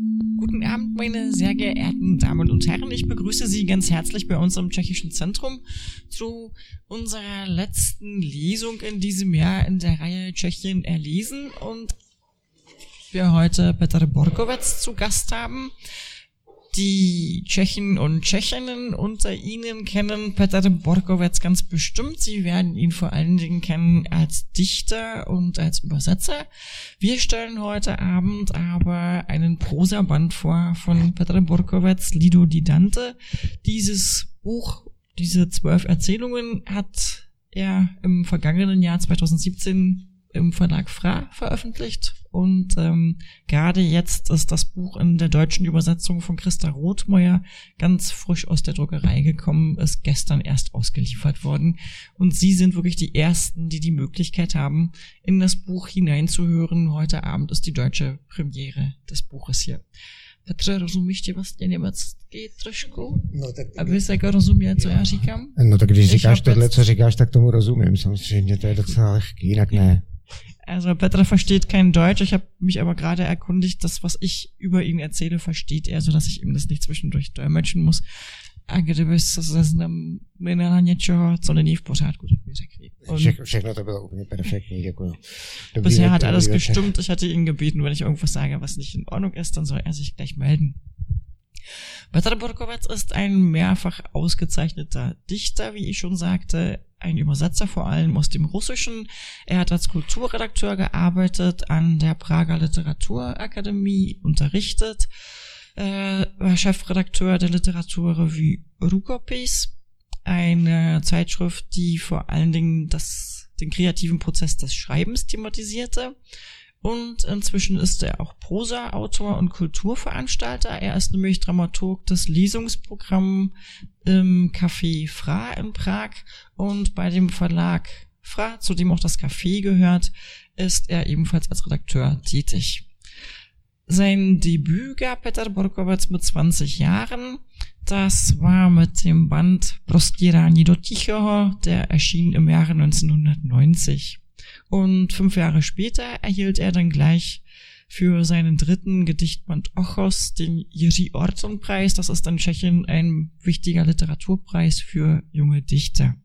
Guten Abend, meine sehr geehrten Damen und Herren. Ich begrüße Sie ganz herzlich bei uns im Tschechischen Zentrum zu unserer letzten Lesung in diesem Jahr in der Reihe Tschechien erlesen und wir heute Petr Borkowitz zu Gast haben. Die Tschechen und Tschechinnen unter Ihnen kennen Petr Borkowitz ganz bestimmt. Sie werden ihn vor allen Dingen kennen als Dichter und als Übersetzer. Wir stellen heute Abend aber einen Prosaband vor von Petr Borkowitz, Lido di Dante. Dieses Buch, diese zwölf Erzählungen hat er im vergangenen Jahr 2017 im Verlag Fra veröffentlicht und ähm, gerade jetzt ist das Buch in der deutschen Übersetzung von Christa Rothmeier ganz frisch aus der Druckerei gekommen, ist gestern erst ausgeliefert worden und Sie sind wirklich die Ersten, die die Möglichkeit haben, in das Buch hineinzuhören. Heute Abend ist die deutsche Premiere des Buches hier. Petře, rozumíš ti vlastně německy trošku? No, tak... Aby se jako rozuměl, co já říkám? No tak když říkáš tohle, co říkáš, tak tomu rozumím. Samozřejmě to je docela lehký, jinak ne. Also Petra versteht kein Deutsch. Ich habe mich aber gerade erkundigt, das, was ich über ihn erzähle, versteht er, so dass ich ihm das nicht zwischendurch dolmetschen muss. A kdyby se zaznamenala něčeho, co není v pořádku, tak mi řekni. Vše, všechno to bylo úplně perfektní, děkuji. Dobrý bisher hat alles gestimmt. Ich hatte ihn gebeten, wenn ich irgendwas sage, was nicht in Ordnung ist, dann soll er sich gleich melden. Peter Borkowitz ist ein mehrfach ausgezeichneter Dichter, wie ich schon sagte, ein Übersetzer vor allem aus dem Russischen. Er hat als Kulturredakteur gearbeitet, an der Prager Literaturakademie unterrichtet, äh, war Chefredakteur der Literaturrevue Rukopis, eine Zeitschrift, die vor allen Dingen das, den kreativen Prozess des Schreibens thematisierte. Und inzwischen ist er auch Prosa-Autor und Kulturveranstalter. Er ist nämlich Dramaturg des Lesungsprogramms im Café Fra in Prag und bei dem Verlag Fra, zu dem auch das Café gehört, ist er ebenfalls als Redakteur tätig. Sein Debüt gab Peter Borkowitz mit 20 Jahren. Das war mit dem Band Prostierani do Tichoho, der erschien im Jahre 1990. Und fünf Jahre später erhielt er dann gleich für seinen dritten Gedichtband Ochos den Jiří Orton Preis. Das ist in Tschechien ein wichtiger Literaturpreis für junge Dichter.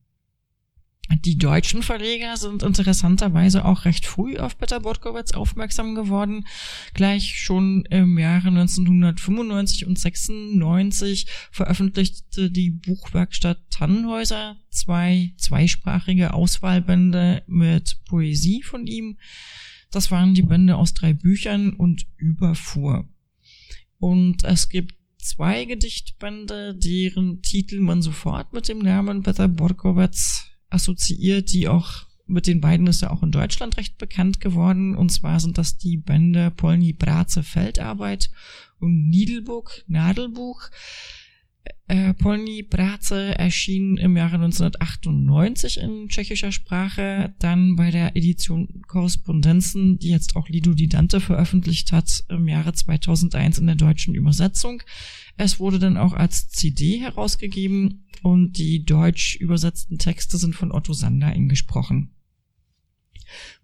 Die deutschen Verleger sind interessanterweise auch recht früh auf Peter Borkowitz aufmerksam geworden. Gleich schon im Jahre 1995 und 96 veröffentlichte die Buchwerkstatt Tannenhäuser zwei zweisprachige Auswahlbände mit Poesie von ihm. Das waren die Bände aus drei Büchern und Überfuhr. Und es gibt zwei Gedichtbände, deren Titel man sofort mit dem Namen Peter Borkowitz assoziiert, die auch mit den beiden ist er auch in Deutschland recht bekannt geworden. Und zwar sind das die Bände Polny Braze Feldarbeit und Niedelbuch Nadelbuch. Äh, Polny Braze erschien im Jahre 1998 in tschechischer Sprache, dann bei der Edition Korrespondenzen, die jetzt auch Lido Di Dante veröffentlicht hat, im Jahre 2001 in der deutschen Übersetzung. Es wurde dann auch als CD herausgegeben und die deutsch übersetzten Texte sind von Otto Sander eingesprochen.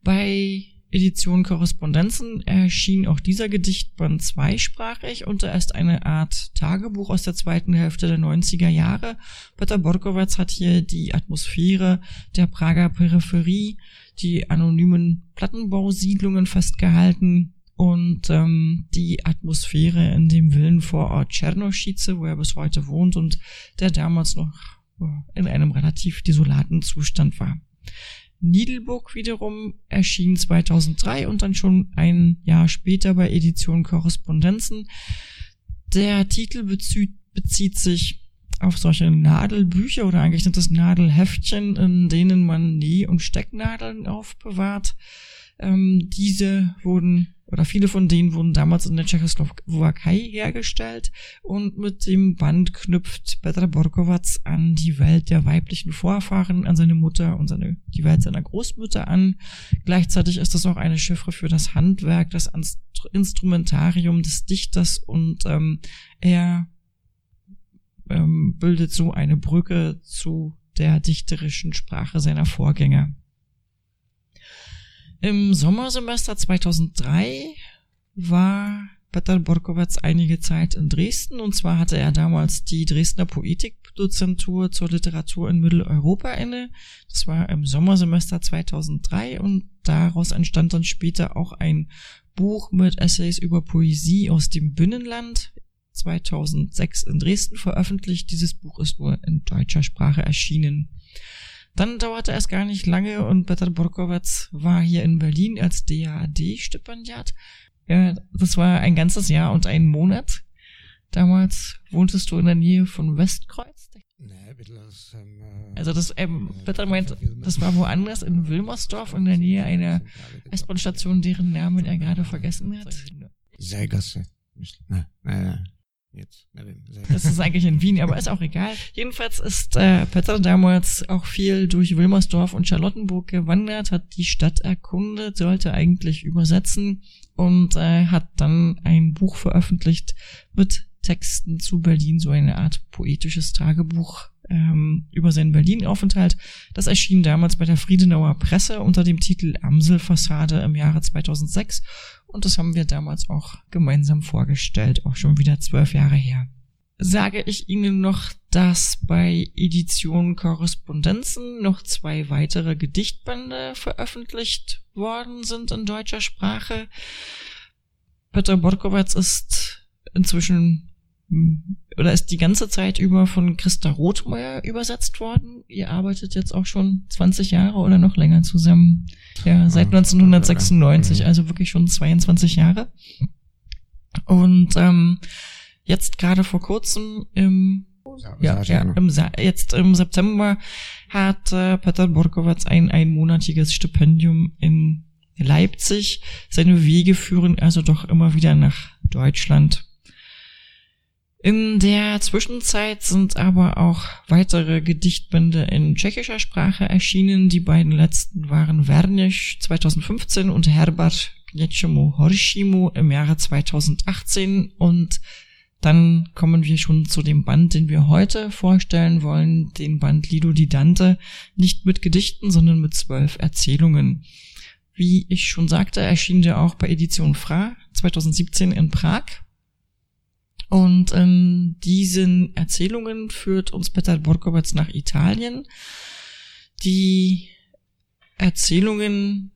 Bei Edition Korrespondenzen erschien auch dieser Gedichtband zweisprachig und er ist eine Art Tagebuch aus der zweiten Hälfte der 90er Jahre. Peter Borkowitz hat hier die Atmosphäre der Prager Peripherie, die anonymen Plattenbausiedlungen festgehalten und ähm, die Atmosphäre in dem Villenvorort Czernoschice, wo er bis heute wohnt und der damals noch in einem relativ desolaten Zustand war. Niedelburg wiederum erschien 2003 und dann schon ein Jahr später bei Edition Korrespondenzen. Der Titel bezieht, bezieht sich auf solche Nadelbücher oder eigentlich sind das Nadelheftchen, in denen man Näh- und Stecknadeln aufbewahrt. Ähm, diese wurden oder viele von denen wurden damals in der Tschechoslowakei hergestellt und mit dem Band knüpft Petra Borkowatz an die Welt der weiblichen Vorfahren, an seine Mutter und seine, die Welt seiner Großmutter an. Gleichzeitig ist das auch eine Chiffre für das Handwerk, das Instrumentarium des Dichters und ähm, er ähm, bildet so eine Brücke zu der dichterischen Sprache seiner Vorgänger. Im Sommersemester 2003 war Peter Borkowitz einige Zeit in Dresden und zwar hatte er damals die Dresdner Poetikdozentur zur Literatur in Mitteleuropa inne. Das war im Sommersemester 2003 und daraus entstand dann später auch ein Buch mit Essays über Poesie aus dem Binnenland. 2006 in Dresden veröffentlicht. Dieses Buch ist nur in deutscher Sprache erschienen. Dann dauerte es gar nicht lange und Peter Borkowitz war hier in Berlin als DAAD-Stipendiat. Ja, das war ein ganzes Jahr und ein Monat. Damals wohntest du in der Nähe von Westkreuz. Nee, bitte das, ähm, äh, Also das, ähm, Peter meint, das war woanders in Wilmersdorf in der Nähe einer S-Bahn-Station, deren Namen er gerade vergessen hat. Seilgasse. Nein, nein, nein. Jetzt. Das ist eigentlich in Wien, aber ist auch egal. Jedenfalls ist äh, Peter damals auch viel durch Wilmersdorf und Charlottenburg gewandert, hat die Stadt erkundet, sollte eigentlich übersetzen und äh, hat dann ein Buch veröffentlicht mit Texten zu Berlin, so eine Art poetisches Tagebuch ähm, über seinen Berlin-Aufenthalt. Das erschien damals bei der Friedenauer Presse unter dem Titel Amselfassade im Jahre 2006 und das haben wir damals auch gemeinsam vorgestellt, auch schon wieder zwölf Jahre her. Sage ich Ihnen noch, dass bei Edition Korrespondenzen noch zwei weitere Gedichtbände veröffentlicht worden sind in deutscher Sprache. Peter Borkowitz ist inzwischen oder ist die ganze Zeit über von Christa Rothmeier übersetzt worden. Ihr arbeitet jetzt auch schon 20 Jahre oder noch länger zusammen. Ja, seit 1996, also wirklich schon 22 Jahre. Und ähm, jetzt gerade vor kurzem im ja, ja, im, jetzt im September hat äh, Peter Borkowitz ein einmonatiges Stipendium in Leipzig. Seine Wege führen also doch immer wieder nach Deutschland. In der Zwischenzeit sind aber auch weitere Gedichtbände in tschechischer Sprache erschienen. Die beiden letzten waren Vernisch 2015 und Herbert Knietschemu Horschimu im Jahre 2018 und dann kommen wir schon zu dem Band, den wir heute vorstellen wollen, den Band Lido di Dante, nicht mit Gedichten, sondern mit zwölf Erzählungen. Wie ich schon sagte, erschien der auch bei Edition Fra 2017 in Prag und in diesen Erzählungen führt uns Peter Borkowitz nach Italien. Die Erzählungen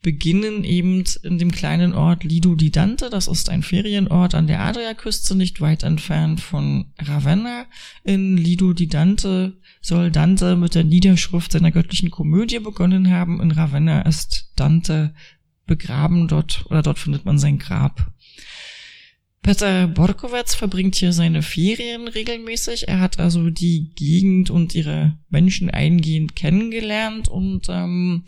beginnen eben in dem kleinen Ort Lido di Dante. Das ist ein Ferienort an der Adriaküste, nicht weit entfernt von Ravenna. In Lido di Dante soll Dante mit der Niederschrift seiner göttlichen Komödie begonnen haben. In Ravenna ist Dante begraben dort, oder dort findet man sein Grab. Peter Borkowitz verbringt hier seine Ferien regelmäßig. Er hat also die Gegend und ihre Menschen eingehend kennengelernt und ähm,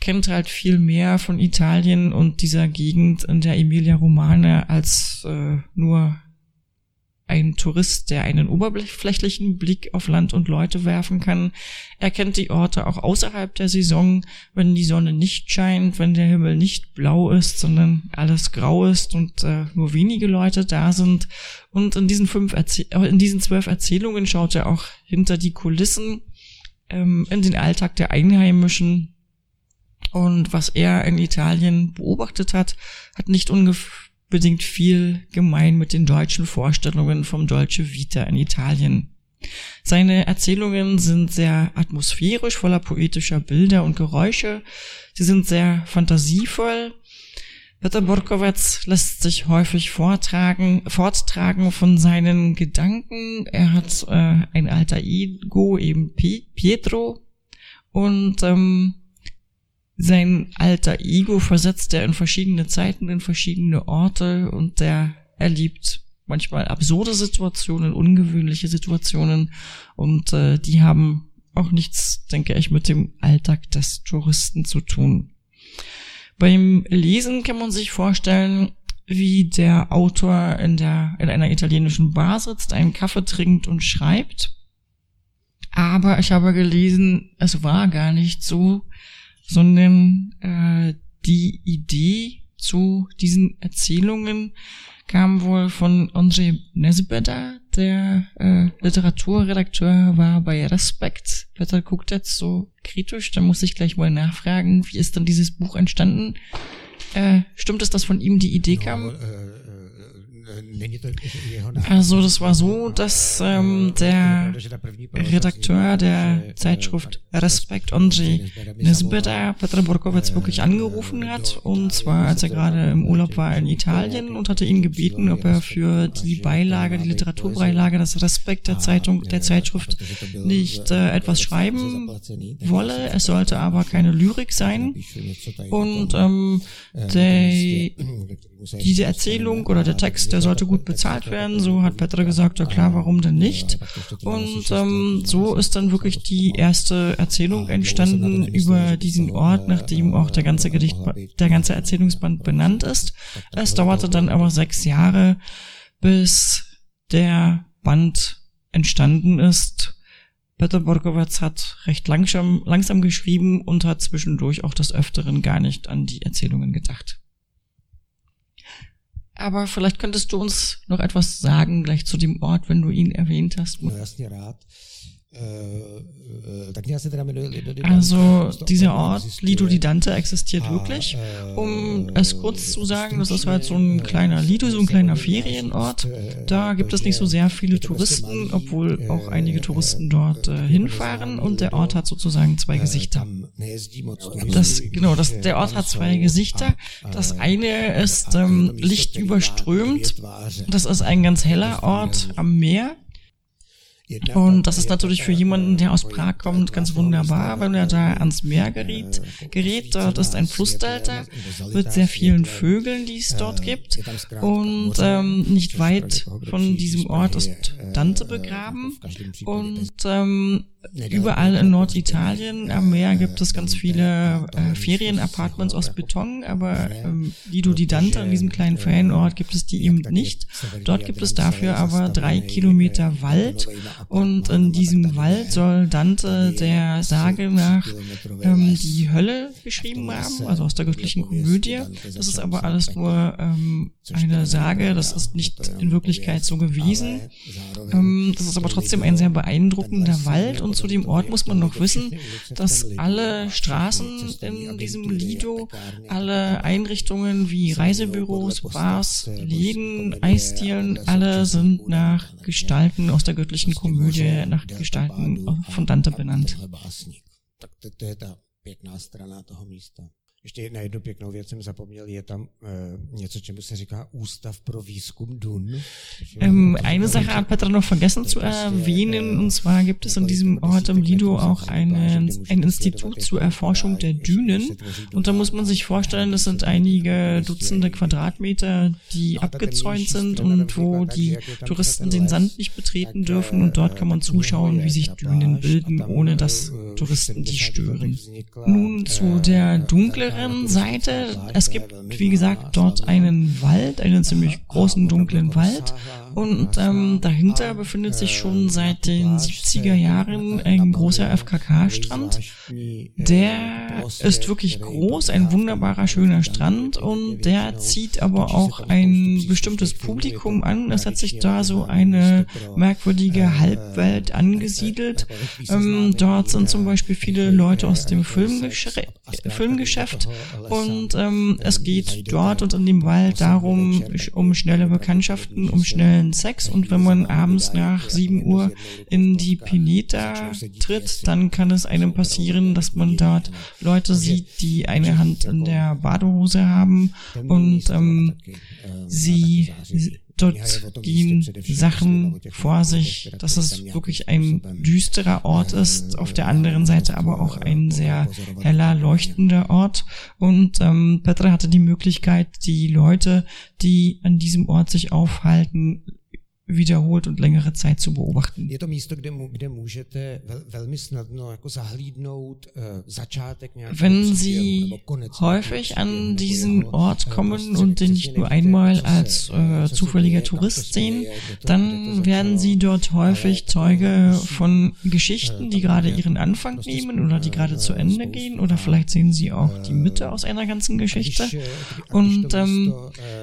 kennt halt viel mehr von Italien und dieser Gegend in der Emilia Romana als äh, nur ein Tourist, der einen oberflächlichen Blick auf Land und Leute werfen kann. Er kennt die Orte auch außerhalb der Saison, wenn die Sonne nicht scheint, wenn der Himmel nicht blau ist, sondern alles grau ist und äh, nur wenige Leute da sind. Und in diesen fünf äh, in diesen zwölf Erzählungen schaut er auch hinter die Kulissen ähm, in den Alltag der Einheimischen. Und was er in Italien beobachtet hat, hat nicht ungefähr unbedingt viel gemein mit den deutschen Vorstellungen vom Dolce Vita in Italien. Seine Erzählungen sind sehr atmosphärisch, voller poetischer Bilder und Geräusche. Sie sind sehr fantasievoll. Peter Borkowitz lässt sich häufig vortragen, forttragen von seinen Gedanken. Er hat äh, ein alter Ego, eben Pietro. Und ähm, sein alter Ego versetzt er in verschiedene Zeiten, in verschiedene Orte und der erlebt manchmal absurde Situationen, ungewöhnliche Situationen und äh, die haben auch nichts, denke ich, mit dem Alltag des Touristen zu tun. Beim Lesen kann man sich vorstellen, wie der Autor in der, in einer italienischen Bar sitzt, einen Kaffee trinkt und schreibt. Aber ich habe gelesen, es war gar nicht so, sondern äh, die Idee zu diesen Erzählungen kam wohl von Andrzej Nesbeda, der äh, Literaturredakteur war bei Respekt. Peter guckt jetzt so kritisch, da muss ich gleich mal nachfragen, wie ist dann dieses Buch entstanden? Äh, stimmt es, dass von ihm die Idee kam? Also das war so, dass ähm, der Redakteur der Zeitschrift Respekt Ondřej Nesbeda Petr Borkowitz wirklich angerufen hat und zwar als er gerade im Urlaub war in Italien und hatte ihn gebeten, ob er für die Beilage, die Literaturbeilage, das Respekt der Zeitung, der Zeitschrift nicht äh, etwas schreiben wolle. Es sollte aber keine Lyrik sein und ähm, der, diese Erzählung oder der Text, der sollte gut bezahlt werden. So hat Petra gesagt, ja klar, warum denn nicht? Und ähm, so ist dann wirklich die erste Erzählung entstanden über diesen Ort, nachdem auch der ganze Gedicht, der ganze Erzählungsband benannt ist. Es dauerte dann aber sechs Jahre, bis der Band entstanden ist. Peter Borkowitz hat recht langsam, langsam geschrieben und hat zwischendurch auch des Öfteren gar nicht an die Erzählungen gedacht. Aber vielleicht könntest du uns noch etwas sagen, gleich zu dem Ort, wenn du ihn erwähnt hast. No, jasně rád. Also dieser Ort Lido di Dante existiert wirklich. Um es kurz zu sagen, das ist halt so ein kleiner Lido, so ein kleiner Ferienort. Da gibt es nicht so sehr viele Touristen, obwohl auch einige Touristen dort äh, hinfahren und der Ort hat sozusagen zwei Gesichter. Das, genau, das, der Ort hat zwei Gesichter. Das eine ist ähm, lichtüberströmt. Das ist ein ganz heller Ort am Meer. Und das ist natürlich für jemanden, der aus Prag kommt, ganz wunderbar, wenn er da ans Meer gerät. gerät. Dort ist ein Flussdelta mit sehr vielen Vögeln, die es dort gibt. Und ähm, nicht weit von diesem Ort ist Dante begraben. Und ähm, Überall in Norditalien am Meer gibt es ganz viele äh, Ferienapartments aus Beton, aber ähm, Lido di Dante, in diesem kleinen Ferienort, gibt es die eben nicht. Dort gibt es dafür aber drei Kilometer Wald und in diesem Wald soll Dante der Sage nach ähm, die Hölle geschrieben haben, also aus der göttlichen Komödie. Das ist aber alles nur ähm, eine Sage, das ist nicht in Wirklichkeit so gewesen. Ähm, das ist aber trotzdem ein sehr beeindruckender Wald und zu dem Ort muss man noch wissen, dass alle Straßen in diesem Lido, alle Einrichtungen wie Reisebüros, Bars, Läden, Eisdielen, alle sind nach Gestalten aus der göttlichen Komödie, nach Gestalten von Dante benannt. Ještě na jednu pěknou věc jsem zapomněl, je tam uh, něco, čemu se říká Ústav pro výzkum DUN. Ähm, eine Sache hat Petra noch vergessen zu erwähnen, und zwar gibt es in diesem Ort im Lido auch eine, ein Institut zur Erforschung der Dünen. Und da muss man sich vorstellen, das sind einige Dutzende Quadratmeter, die abgezäunt sind und wo die Touristen den Sand nicht betreten dürfen. Und dort kann man zuschauen, wie sich Dünen bilden, ohne dass Touristen die stören. Nun zu der dunklen dunkleren Seite. Es gibt, wie gesagt, dort einen Wald, einen ziemlich großen dunklen Wald. Und ähm, dahinter befindet sich schon seit den 70er Jahren ein großer FKK-Strand. Der ist wirklich groß, ein wunderbarer, schöner Strand und der zieht aber auch ein bestimmtes Publikum an. Es hat sich da so eine merkwürdige Halbwelt angesiedelt. Ähm, dort sind zum Beispiel viele Leute aus dem Filmgeschäft, Filmgeschäft und ähm, es geht dort und in dem Wald darum, um schnelle Bekanntschaften, um schnell schnellen Sex und wenn man abends nach 7 Uhr in die Pineta tritt, dann kann es einem passieren, dass man dort Leute sieht, die eine Hand in der Badehose haben und ähm, sie dort gehen Sachen vor sich, dass es wirklich ein düsterer Ort ist, auf der anderen Seite aber auch ein sehr heller, leuchtender Ort. Und ähm, Petra hatte die Möglichkeit, die Leute, die an diesem Ort sich aufhalten, wiederholt und längere Zeit zu beobachten. Je to místo, kde, kde můžete vel, velmi snadno jako zahlídnout uh, začátek Wenn Sie häufig an diesen Ort kommen und den nicht nur einmal als äh, zufälliger Tourist sehen, dann werden Sie dort häufig Zeuge von Geschichten, die gerade ihren Anfang nehmen oder die gerade zu Ende gehen oder vielleicht sehen Sie auch die Mitte aus einer ganzen Geschichte. Und ähm,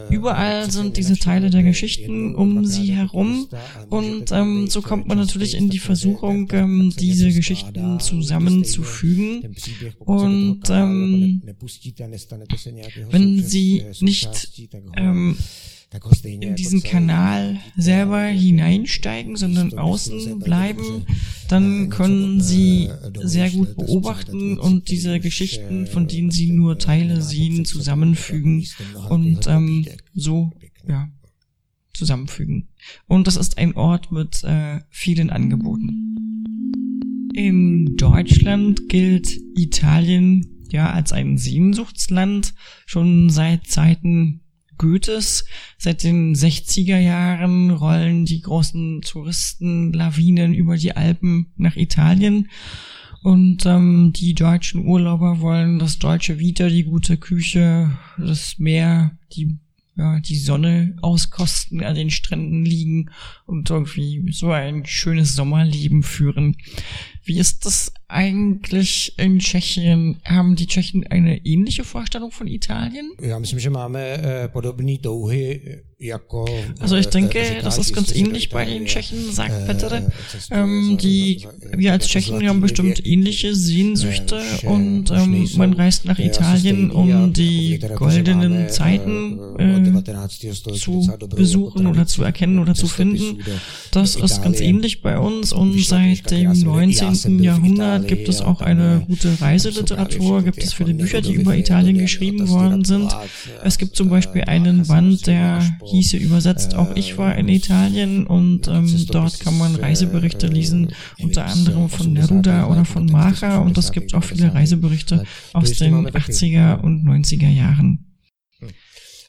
überall sind diese Teile der Geschichten um Sie herum rum. Und ähm, so kommt man natürlich in die Versuchung, ähm, diese Geschichten zusammenzufügen. Und ähm, wenn sie nicht ähm, in diesen Kanal selber hineinsteigen, sondern außen bleiben, dann können sie sehr gut beobachten und diese Geschichten, von denen sie nur Teile sehen, zusammenfügen und ähm, so ja zusammenfügen. Und das ist ein Ort mit äh, vielen Angeboten. In Deutschland gilt Italien ja als ein Sehnsuchtsland schon seit Zeiten Goethes. Seit den 60er Jahren rollen die großen Touristenlawinen über die Alpen nach Italien. Und ähm, die deutschen Urlauber wollen das deutsche Vita, die gute Küche, das Meer, die ja, die Sonne auskosten, an den Stränden liegen und irgendwie so ein schönes Sommerleben führen. Wie ist das eigentlich in Tschechien? Haben die Tschechen eine ähnliche Vorstellung von Italien? Ja, myslím, že máme äh, podobné touhy jako... Also ich denke, das ist ganz ähnlich bei den Tschechen, sagt Petter. Ähm, die, wir als Tschechen haben bestimmt ähnliche Sehnsüchte und ähm, man reist nach Italien, um die goldenen Zeiten äh, zu besuchen oder zu erkennen oder zu finden. Das ist ganz ähnlich bei uns und seit dem 19. Jahrhundert gibt es auch eine gute Reiseliteratur, gibt es viele Bücher, die über Italien geschrieben worden sind. Es gibt zum Beispiel einen Band, der hieße übersetzt, auch ich war in Italien und ähm, dort kann man Reiseberichte lesen, unter anderem von Neruda oder von Macha und es gibt auch viele Reiseberichte aus den 80er und 90er Jahren.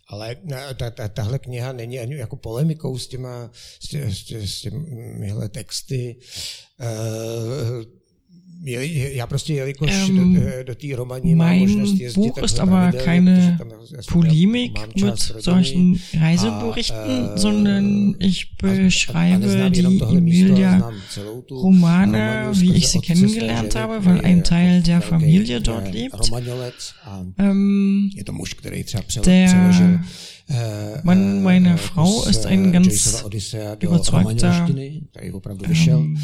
Ale ta, ta, tahle kniha není ani jako polemikou s, těma, s, tě, s, tě, s těmihle texty. Uh, ja prostě jelikož ähm, do, do romaní Mein Buch ist aber keine Polemik mit solchen Reiseberichten, sondern ich beschreibe die Emilia Romane, wie ich sie kennengelernt habe, weil ein Teil der Familie dort lebt. Ähm, der Mann meiner Frau ist ein ganz überzeugter ähm,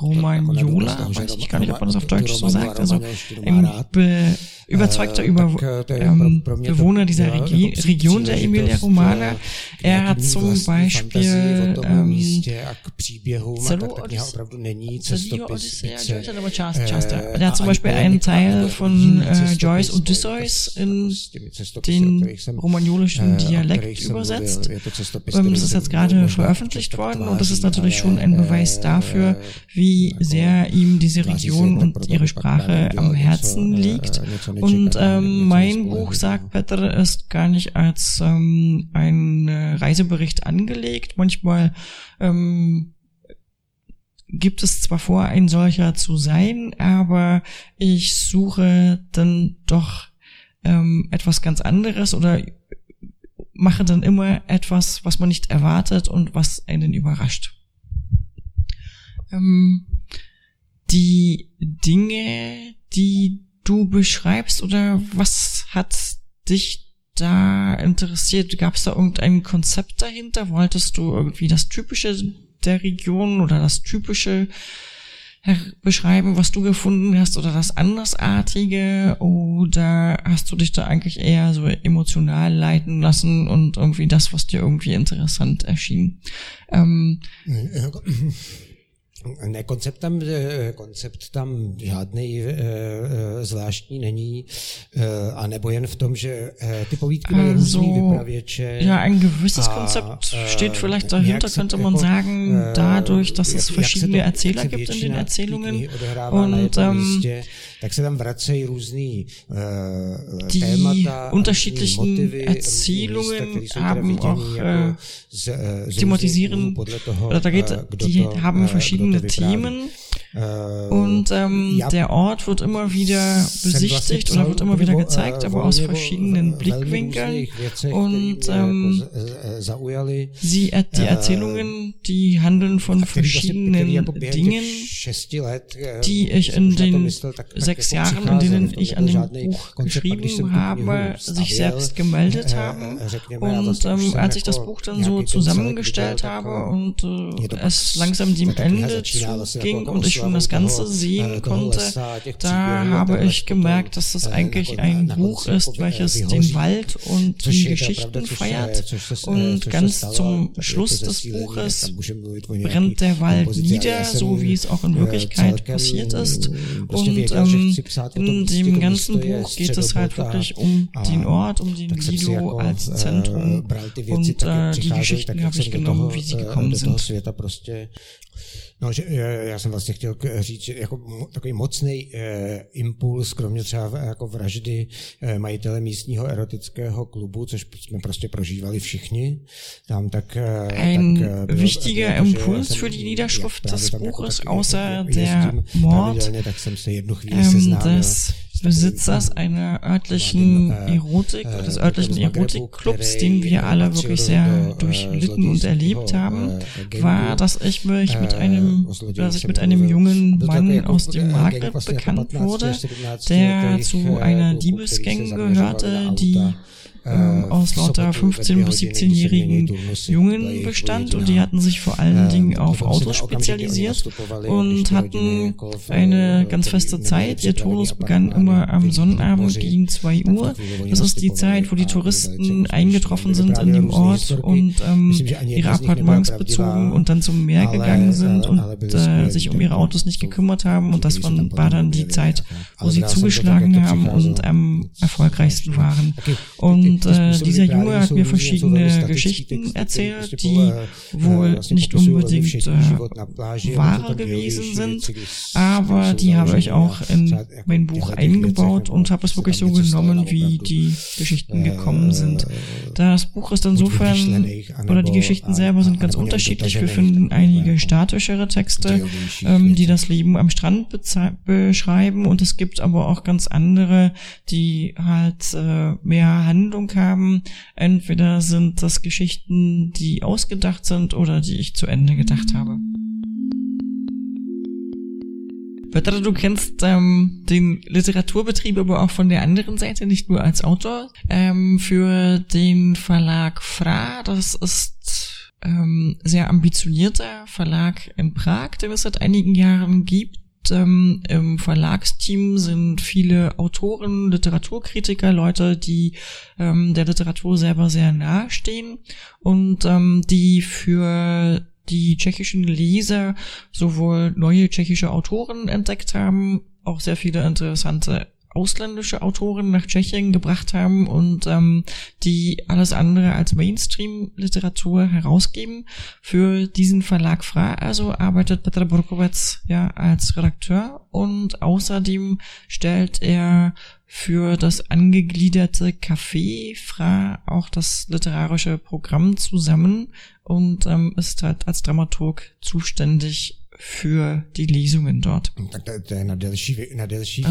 Roman Jola, weiß ich gar nicht, ob man das auf Deutsch so sagt, also ein be überzeugter über, ähm, Bewohner dieser Regi Region der Emilia Romana. Er hat zum Beispiel ähm, Er hat zum Beispiel einen Teil von äh, Joyce Odysseus in den romaniolischen Dialekt übersetzt. Ähm, das ist jetzt gerade veröffentlicht worden und das ist natürlich schon ein Beweis dafür, wie sehr ihm diese Region und ihre Sprache am Herzen liegt. Und ähm, mein Buch, sagt Peter, ist gar nicht als ähm, ein Reisebericht angelegt. Manchmal ähm, gibt es zwar vor, ein solcher zu sein, aber ich suche dann doch ähm, etwas ganz anderes oder mache dann immer etwas, was man nicht erwartet und was einen überrascht. Ähm, die Dinge, die du beschreibst oder was hat dich da interessiert? Gab es da irgendein Konzept dahinter? Wolltest du irgendwie das Typische der Region oder das Typische beschreiben, was du gefunden hast oder das Andersartige oder hast du dich da eigentlich eher so emotional leiten lassen und irgendwie das, was dir irgendwie interessant erschien? Ähm, Ne, koncept tam, koncept tam žádný e, e, zvláštní není, e, a nebo jen v tom, že ty povídky mají různý vypravěče. Ja, ein gewisses Konzept steht vielleicht dahinter, könnte man sagen, dadurch, dass es verschiedene Erzähler gibt in den Erzählungen. Und ähm, tak se tam vracejí různý uh, die témata, unterschiedlichen Erzählungen haben auch äh, thematisieren, oder da geht, die haben verschiedene Themen. Und ähm, der Ort wird immer wieder besichtigt oder wird immer wieder gezeigt, aber aus verschiedenen Blickwinkeln. Und ähm, sie, die Erzählungen die handeln von verschiedenen Dingen, die ich in den sechs Jahren, in denen ich an dem Buch geschrieben habe, sich selbst gemeldet haben. Und ähm, als ich das Buch dann so zusammengestellt habe und äh, es langsam dem Ende zuging und ich schon das Ganze sehen konnte, da habe ich gemerkt, dass das eigentlich ein Buch ist, welches den Wald und die Geschichten feiert. Und ganz zum Schluss des Buches brennt der Wald nieder, so wie es auch in Wirklichkeit passiert ist. Und ähm, in dem ganzen Buch geht es halt wirklich um den Ort, um den Lido als Zentrum. Und äh, die Geschichten habe ich genommen, wie sie gekommen sind. No, že já jsem vlastně chtěl říct, že jako takový mocný eh, impuls, kromě třeba jako vraždy eh, majitele místního erotického klubu, což jsme prostě prožívali všichni, tam tak... Eh, Ein tak, wichtiger byl, Impuls für die Niederschrift des Buches, außer der Mord, tak jsem se jednu chvíli seznámil. des Besitzers einer örtlichen Erotik, des örtlichen Erotikclubs, den wir alle wirklich sehr durchlitten und erlebt haben, war, dass ich mich mit einem, dass ich mit einem jungen Mann aus dem Maghreb bekannt wurde, der zu einer Diebesgang gehörte, die äh, aus lauter 15- bis 17-jährigen Jungen bestand und die hatten sich vor allen Dingen auf Autos spezialisiert und hatten eine ganz feste Zeit. Ihr Turnus begann immer am Sonnabend gegen 2 Uhr. Das ist die Zeit, wo die Touristen eingetroffen sind in dem Ort und ähm, ihre Appartements bezogen und dann zum Meer gegangen sind und äh, sich um ihre Autos nicht gekümmert haben und das war dann die Zeit, wo sie zugeschlagen haben und am erfolgreichsten waren. Und und äh, dieser Junge hat mir verschiedene Geschichten erzählt, die wohl nicht unbedingt äh, wahre gewesen sind, aber die habe ich auch in mein Buch eingebaut und habe es wirklich so genommen, wie die Geschichten gekommen sind. Das Buch ist insofern, oder die Geschichten selber sind ganz unterschiedlich. Wir finden einige statischere Texte, ähm, die das Leben am Strand beschreiben. Und es gibt aber auch ganz andere, die halt äh, mehr Handlung Handlung haben. Entweder sind das Geschichten, die ausgedacht sind oder die ich zu Ende gedacht habe. Petra, du kennst ähm, den Literaturbetrieb aber auch von der anderen Seite, nicht nur als Autor. Ähm, für den Verlag Fra, das ist ähm, sehr ambitionierter Verlag in Prag, den es seit einigen Jahren gibt ähm, im Verlagsteam sind viele Autoren, Literaturkritiker, Leute, die ähm, der Literatur selber sehr nahe stehen und ähm, die für die tschechischen Leser sowohl neue tschechische Autoren entdeckt haben, auch sehr viele interessante ausländische Autoren nach Tschechien gebracht haben und ähm, die alles andere als Mainstream-Literatur herausgeben. Für diesen Verlag Fra also arbeitet Petra Burkowitz ja als Redakteur und außerdem stellt er für das angegliederte Café Fra auch das literarische Programm zusammen und ähm, ist halt als Dramaturg zuständig für die Lesungen dort. Also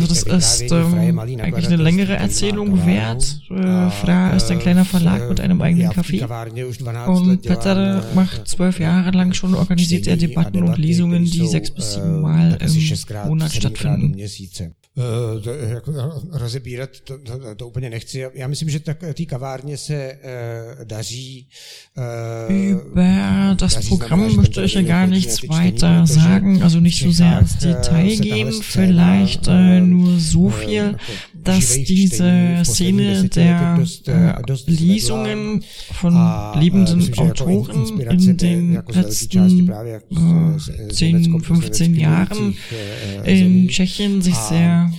das ist ähm, eigentlich eine längere Erzählung wert. Äh, Fra ist ein kleiner Verlag mit einem eigenen Café. Und Peter macht zwölf Jahre lang schon, organisiert er Debatten und Lesungen, die sechs bis sieben Mal im Monat stattfinden. Rozebírat, to, to, to úplně nechci. Já myslím, že té kavárně se uh, daří. Uh, Über das Programm möchte ich ja gar nichts weiter sagen, also nicht so sehr ins Detail gehen, vielleicht äh, nur so viel, dass diese Szene der äh, Lesungen von lebenden Autoren in den letzten äh, 10, 15 Jahren in Tschechien sich sehr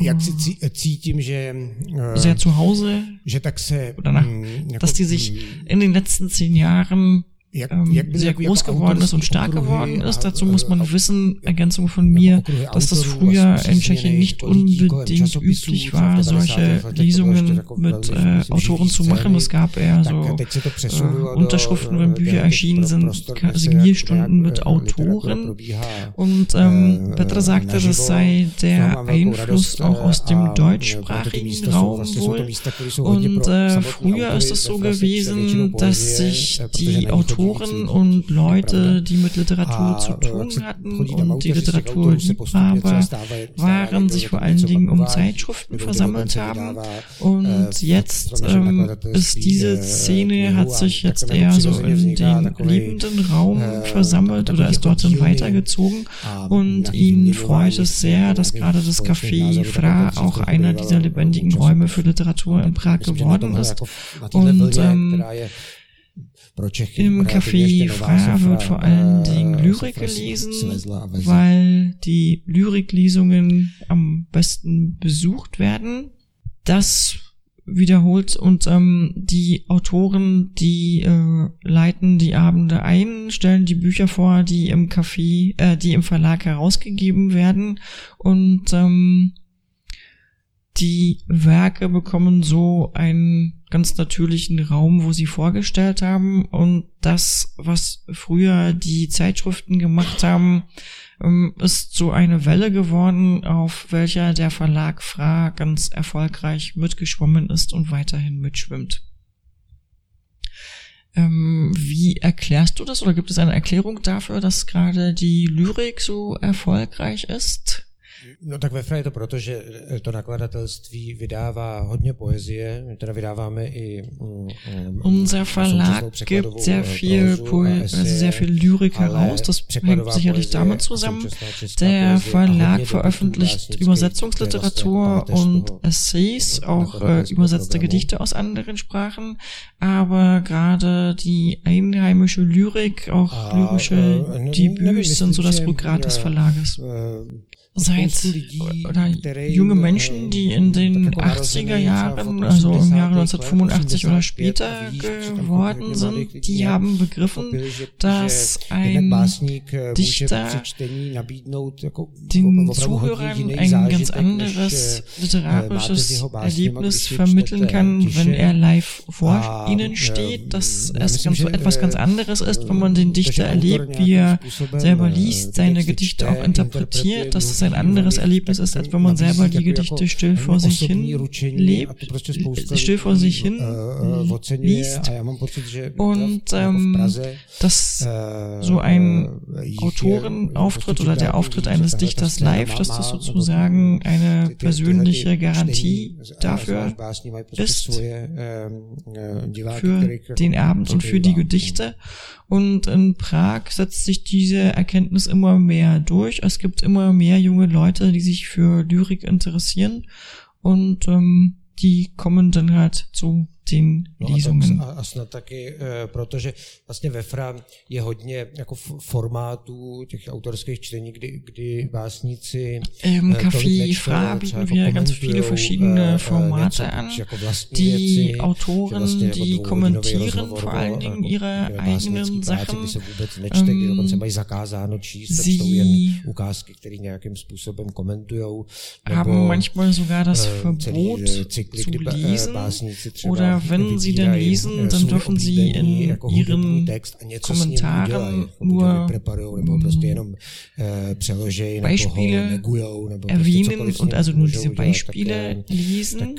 jak si cítím, že sehr zu Hause. že tak se, oder nach, dass die sich in den letzten zehn Jahren ähm, sehr groß geworden ist und stark geworden ist. Dazu muss man wissen, Ergänzung von mir, dass das früher in Tschechien nicht unbedingt üblich war, solche Lesungen mit äh, Autoren zu machen. Es gab eher so äh, Unterschriften, wenn Bücher erschienen sind, Signierstunden mit Autoren. Und ähm, Petra sagte, das sei der Einfluss auch aus dem deutschsprachigen Raum wohl. Und äh, früher ist es so gewesen, dass sich die Autoren Autoren und Leute, die mit Literatur zu tun hatten und die Literaturliebhaber waren, sich vor allen Dingen um Zeitschriften versammelt haben. Und jetzt ähm, ist diese Szene, hat sich jetzt eher so in den liebenden Raum versammelt oder ist dort dann weitergezogen. Und ihn freut es sehr, dass gerade das Café Fra auch einer dieser lebendigen Räume für Literatur in Prag geworden ist. Und ähm, im Café Fra wird vor allen Dingen Lyrik gelesen, weil die Lyriklesungen am besten besucht werden. Das wiederholt und ähm, die Autoren, die äh, leiten die Abende ein, stellen die Bücher vor, die im Café, äh, die im Verlag herausgegeben werden und ähm, die Werke bekommen so einen ganz natürlichen Raum, wo sie vorgestellt haben und das, was früher die Zeitschriften gemacht haben, ähm, ist so eine Welle geworden, auf welcher der Verlag Fra ganz erfolgreich mitgeschwommen ist und weiterhin mitschwimmt. Ähm, wie erklärst du das oder gibt es eine Erklärung dafür, dass gerade die Lyrik so erfolgreich ist? No tak ve je to proto, že eh, to nakladatelství vydává hodně poezie, my teda vydáváme i um, Unser Verlag gibt sehr eh, viel Poesie, also sehr viel Lyrik heraus, das hängt sicherlich damit zusammen. Der Verlag veröffentlicht Übersetzungsliteratur und Essays, auch äh, übersetzte Gedichte aus anderen Sprachen, aber gerade die einheimische Lyrik, auch lyrische Debüts sind so das Rückgrat des Verlages seit oder junge Menschen, die in den 80er Jahren, also im Jahre 1985 oder später geworden sind, die haben begriffen, dass ein Dichter den Zuhörern ein ganz anderes literarisches Erlebnis vermitteln kann, wenn er live vor ihnen steht, dass es ganz, etwas ganz anderes ist, wenn man den Dichter erlebt, wie er selber liest, seine Gedichte auch interpretiert, dass es ein anderes Erlebnis ist, als wenn man selber die Gedichte still vor sich hin lebt, still vor sich hin liest. Und ähm, dass so ein Autorenauftritt oder der Auftritt eines Dichters live, dass das sozusagen eine persönliche Garantie dafür ist, für den Abend und für die Gedichte. Und in Prag setzt sich diese Erkenntnis immer mehr durch. Es gibt immer mehr junge Leute, die sich für Lyrik interessieren. Und ähm, die kommen dann halt zu den no Lesungen. A, a snad taky, e, protože vlastně ve FRA je hodně jako formátů těch autorských čtení, kdy, kdy básníci Im Café FRA bieten wir ganz viele verschiedene Formate an. Die Autoren, die kommentieren vor allen Dingen ihre eigenen Sachen. Nečte, um, dokonce mají zakázáno číst, sie jen ukázky, které nějakým způsobem komentujou. Haben manchmal sogar das Verbot zu lesen oder wenn Sie denn lesen, dann dürfen Sie in Ihren Kommentaren nur Beispiele erwähnen und also nur diese Beispiele lesen.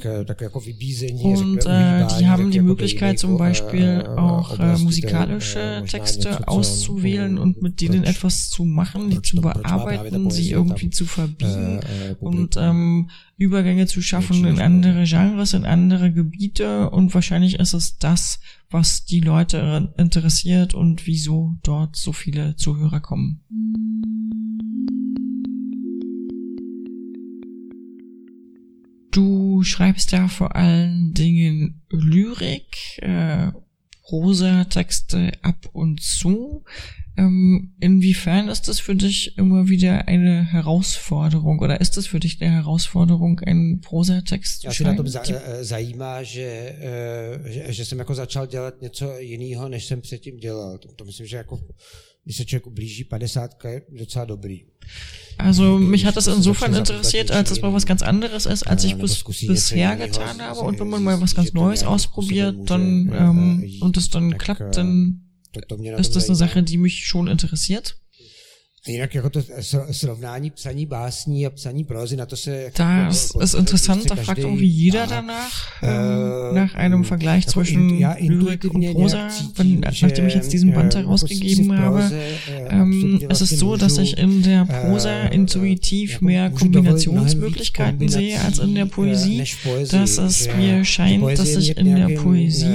Und äh, die haben die Möglichkeit zum Beispiel auch äh, musikalische Texte auszuwählen und mit denen etwas zu machen, die zu bearbeiten, sie irgendwie zu verbiegen und ähm, Übergänge zu schaffen in andere Genres, in andere Gebiete und wahrscheinlich ist es das, was die Leute interessiert und wieso dort so viele Zuhörer kommen. Du schreibst ja vor allen Dingen Lyrik, äh, Prosa-Texte ab und zu. Ähm, inwiefern ist das für dich immer wieder eine Herausforderung oder ist es für dich eine Herausforderung, einen Prosatext zu schreiben? Já se na tom zajímá, že, že, že jsem jako začal dělat něco jiného, než jsem předtím dělal. To, to myslím, že jako když se člověku blíží 50, je docela dobrý. Also mich hat das insofern interessiert, als es mal was ganz anderes ist, als ich bis, bisher getan habe. Und wenn man mal was ganz Neues ausprobiert, dann ähm, und es dann klappt, dann ist das eine Sache, die mich schon interessiert. Jinak jako to srovnání psaní básní a psaní prózy, na to se... Das ist interessant, da fragt irgendwie jeder danach, äh, nach einem Vergleich zwischen Lyrik und Prosa, wenn, nachdem ich jetzt diesen Band herausgegeben habe. Ähm, es ist so, dass ich in der Prosa intuitiv mehr Kombinationsmöglichkeiten sehe als in der Poesie, dass es mir scheint, dass ich in der Poesie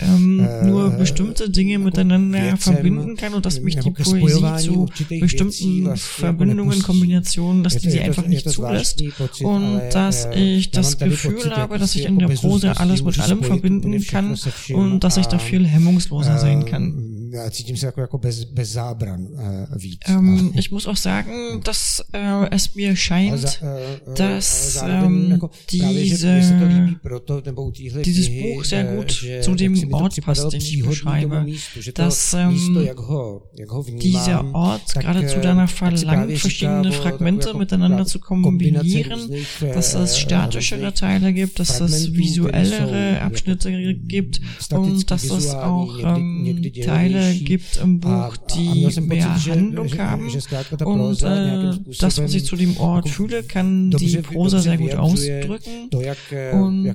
ähm, nur bestimmte Dinge miteinander verbinden kann und dass mich die Poesie zu bestimmten bestimmten Verbindungen, Kombinationen, dass die sie einfach nicht zulässt und dass ich das Gefühl habe, dass ich in der Prosa alles mit allem verbinden kann und dass ich da viel hemmungsloser sein kann cítím se jako, jako bez, bez zábran uh, víc. Um, ich muss auch sagen, dass uh, es mir scheint, za, uh, dass um, jako diese, právě, proto, dieses knihy, Buch sehr gut že, zu dem Ort passt, den ich beschreibe. Místu, že dass místo, jak ho, jak ho vnímám, dieser Ort tak, geradezu danach verlangt, verschiedene Fragmente jako miteinander zu kombinieren, dass es statischere Teile gibt, dass es visuellere Abschnitte gibt und dass es auch um, Teile gibt im Buch, die mehr Handlung haben. Und äh, das, was ich zu dem Ort fühle, kann die Prosa sehr gut ausdrücken. Und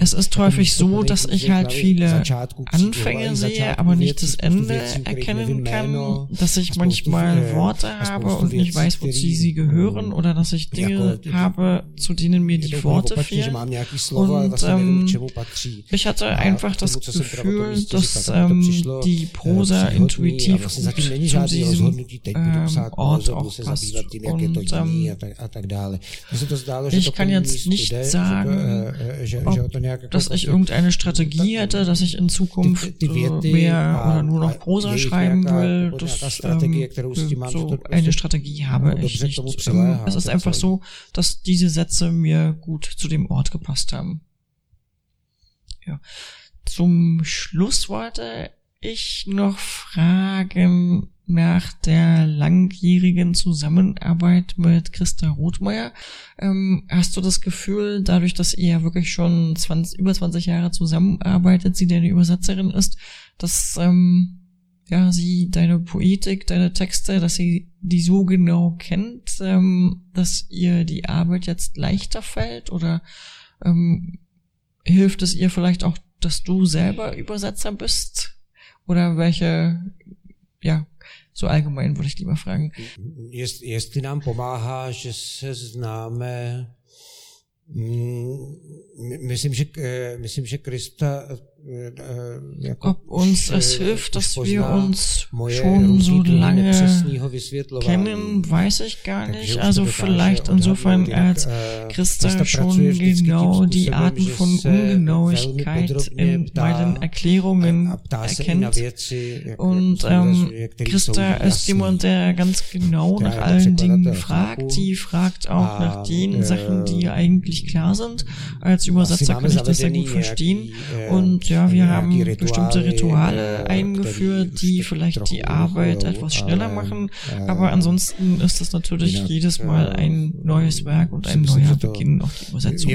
es ist häufig so, dass ich halt viele Anfänge sehe, aber nicht das Ende erkennen kann, dass ich manchmal Worte habe und nicht weiß, wozu sie gehören oder dass ich Dinge habe, zu denen mir die Worte fehlen. Und ähm, ich hatte einfach das Gefühl, dass ähm, ähm, die Prosa intuitiv gut zu diesem ähm, Ort auch passt. Und ähm, ich kann jetzt nicht sagen, ob, dass ich irgendeine Strategie hätte, dass ich in Zukunft mehr oder nur noch Prosa schreiben will. Das, ähm, so eine Strategie habe ich nicht. Es ist einfach so, dass diese Sätze mir gut zu dem Ort gepasst haben. Ja. Zum Schluss wollte ich noch fragen nach der langjährigen Zusammenarbeit mit Christa Rothmeier. Ähm, hast du das Gefühl, dadurch, dass ihr ja wirklich schon 20, über 20 Jahre zusammenarbeitet, sie deine Übersetzerin ist, dass ähm, ja sie deine Poetik, deine Texte, dass sie die so genau kennt, ähm, dass ihr die Arbeit jetzt leichter fällt oder ähm, hilft es ihr vielleicht auch, dass du selber Übersetzer bist? Oder welche, ja, so allgemein würde ich lieber fragen. Jest, jestli nám pomáhá, že se známe, mm, myslím, že, eh, myslím, že Krista Ob uns es hilft, dass wir uns schon so lange kennen, weiß ich gar nicht. Also vielleicht insofern, als äh, Christa schon genau die Arten von Ungenauigkeit in meinen Erklärungen erkennt. Und ähm, Christa ist jemand, der ganz genau nach allen Dingen fragt. Die fragt auch nach den Sachen, die eigentlich klar sind. Als Übersetzer kann ich das sehr gut verstehen. Und ja, wir haben bestimmte Rituale eingeführt, die vielleicht die Arbeit etwas schneller machen, aber ansonsten ist das natürlich jedes Mal ein neues Werk und ein neuer Beginn auf die Übersetzung.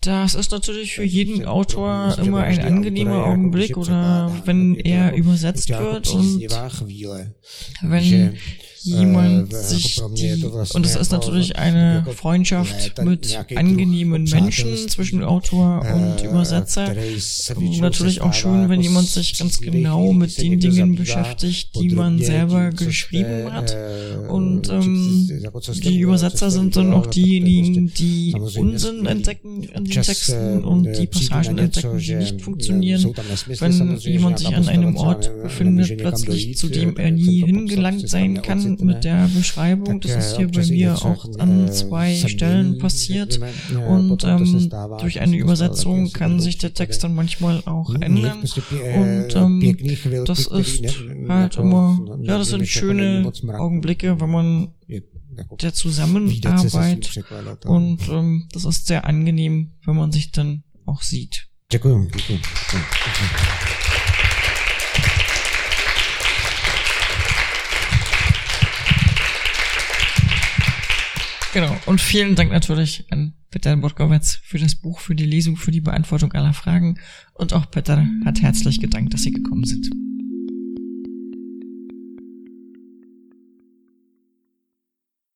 Das ist natürlich für jeden Autor immer ein angenehmer Augenblick oder wenn er übersetzt wird und wenn jemand äh, sich die, und es ist natürlich eine Freundschaft mit angenehmen Menschen zwischen Autor und Übersetzer. Natürlich auch schön, wenn jemand sich ganz genau mit den Dingen beschäftigt, die man selber geschrieben hat. Und ähm, die Übersetzer sind dann auch diejenigen, die Unsinn entdecken in den Texten und die Passagen entdecken, die nicht funktionieren. Wenn jemand sich an einem Ort befindet, plötzlich, zu dem er nie hingelangt sein kann, mit der Beschreibung. Das ist hier bei mir auch an zwei Stellen passiert. Und ähm, durch eine Übersetzung kann sich der Text dann manchmal auch ändern. Und ähm, das ist halt immer, ja, das sind schöne Augenblicke, wenn man der Zusammenarbeit und ähm, das ist sehr angenehm, wenn man sich dann auch sieht. Děkuji. Děkuji. Genau. Und vielen Dank natürlich an Peter Borkowitz für das Buch, für die Lesung, für die Beantwortung aller Fragen. Und auch Peter hat herzlich gedankt, dass Sie gekommen sind.